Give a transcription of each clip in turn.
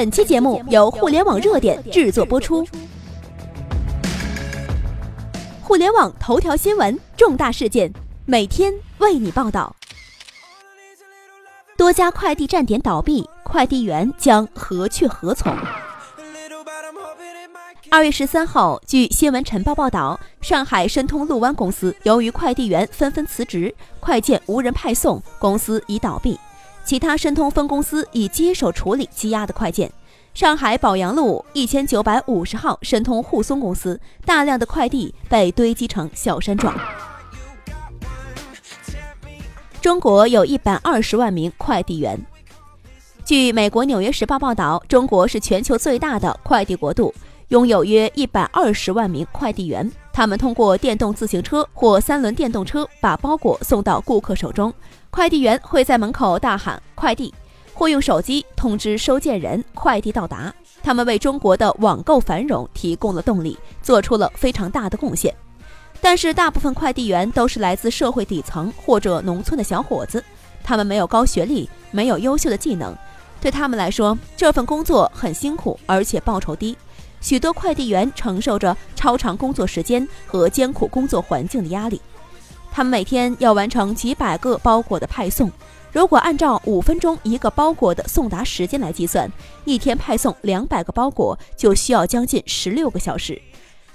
本期节目由互联网热点制作播出。互联网头条新闻，重大事件，每天为你报道。多家快递站点倒闭，快递员将何去何从？二月十三号，据新闻晨报报道，上海申通陆湾公司由于快递员纷纷辞职，快件无人派送，公司已倒闭。其他申通分公司已接手处理积压的快件。上海宝阳路一千九百五十号申通沪松公司大量的快递被堆积成小山状。中国有一百二十万名快递员。据美国《纽约时报》报道，中国是全球最大的快递国度。拥有约一百二十万名快递员，他们通过电动自行车或三轮电动车把包裹送到顾客手中。快递员会在门口大喊“快递”，或用手机通知收件人快递到达。他们为中国的网购繁荣提供了动力，做出了非常大的贡献。但是，大部分快递员都是来自社会底层或者农村的小伙子，他们没有高学历，没有优秀的技能，对他们来说，这份工作很辛苦，而且报酬低。许多快递员承受着超长工作时间和艰苦工作环境的压力，他们每天要完成几百个包裹的派送。如果按照五分钟一个包裹的送达时间来计算，一天派送两百个包裹就需要将近十六个小时。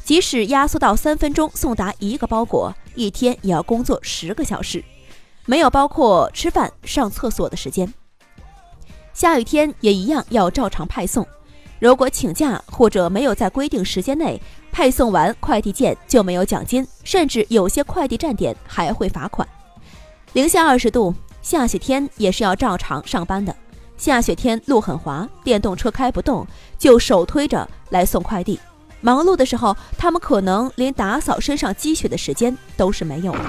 即使压缩到三分钟送达一个包裹，一天也要工作十个小时，没有包括吃饭、上厕所的时间。下雨天也一样要照常派送。如果请假或者没有在规定时间内派送完快递件，就没有奖金，甚至有些快递站点还会罚款。零下二十度，下雪天也是要照常上班的。下雪天路很滑，电动车开不动，就手推着来送快递。忙碌的时候，他们可能连打扫身上积雪的时间都是没有的。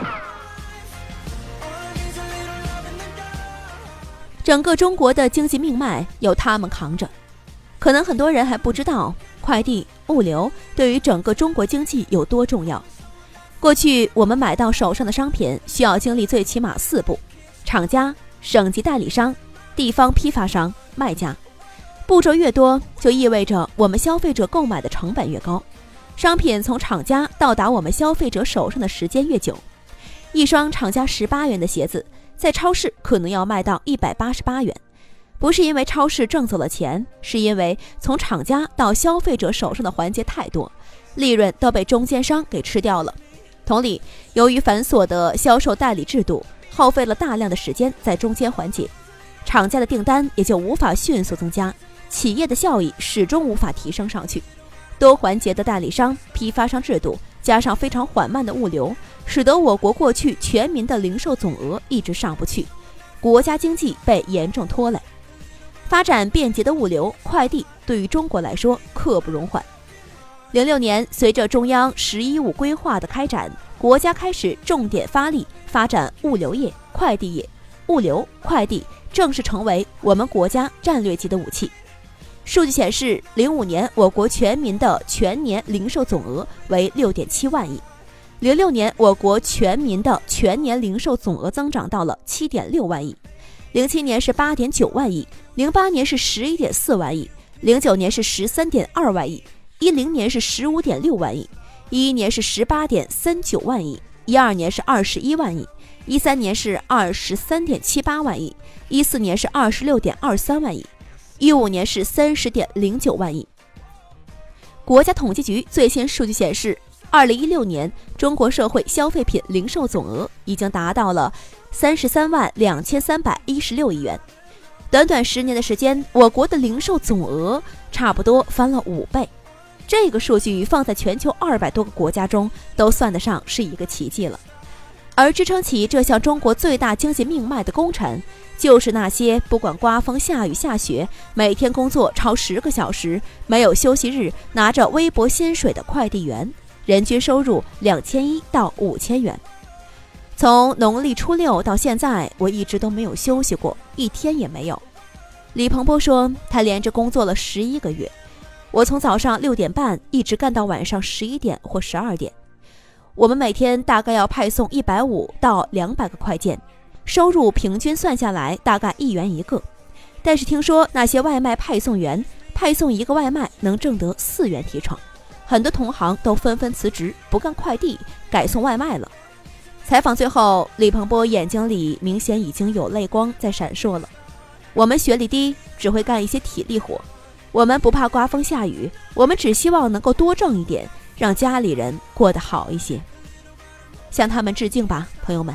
整个中国的经济命脉由他们扛着。可能很多人还不知道，快递物流对于整个中国经济有多重要。过去我们买到手上的商品需要经历最起码四步：厂家、省级代理商、地方批发商、卖家。步骤越多，就意味着我们消费者购买的成本越高，商品从厂家到达我们消费者手上的时间越久。一双厂家十八元的鞋子，在超市可能要卖到一百八十八元。不是因为超市挣走了钱，是因为从厂家到消费者手上的环节太多，利润都被中间商给吃掉了。同理，由于繁琐的销售代理制度，耗费了大量的时间在中间环节，厂家的订单也就无法迅速增加，企业的效益始终无法提升上去。多环节的代理商、批发商制度，加上非常缓慢的物流，使得我国过去全民的零售总额一直上不去，国家经济被严重拖累。发展便捷的物流快递对于中国来说刻不容缓。零六年，随着中央“十一五”规划的开展，国家开始重点发力发展物流业、快递业。物流快递正式成为我们国家战略级的武器。数据显示，零五年我国全民的全年零售总额为六点七万亿，零六年我国全民的全年零售总额增长到了七点六万亿。零七年是八点九万亿，零八年是十一点四万亿，零九年是十三点二万亿，一零年是十五点六万亿，一一年是十八点三九万亿，一二年是二十一万亿，一三年是二十三点七八万亿，一四年是二十六点二三万亿，一五年是三十点零九万亿。国家统计局最新数据显示。二零一六年，中国社会消费品零售总额已经达到了三十三万两千三百一十六亿元。短短十年的时间，我国的零售总额差不多翻了五倍。这个数据放在全球二百多个国家中，都算得上是一个奇迹了。而支撑起这项中国最大经济命脉的功臣，就是那些不管刮风下雨下雪，每天工作超十个小时，没有休息日，拿着微薄薪水的快递员。人均收入两千一到五千元。从农历初六到现在，我一直都没有休息过，一天也没有。李鹏波说，他连着工作了十一个月，我从早上六点半一直干到晚上十一点或十二点。我们每天大概要派送一百五到两百个快件，收入平均算下来大概一元一个。但是听说那些外卖派送员。派送一个外卖能挣得四元提成，很多同行都纷纷辞职不干快递，改送外卖了。采访最后，李鹏波眼睛里明显已经有泪光在闪烁了。我们学历低，只会干一些体力活，我们不怕刮风下雨，我们只希望能够多挣一点，让家里人过得好一些。向他们致敬吧，朋友们。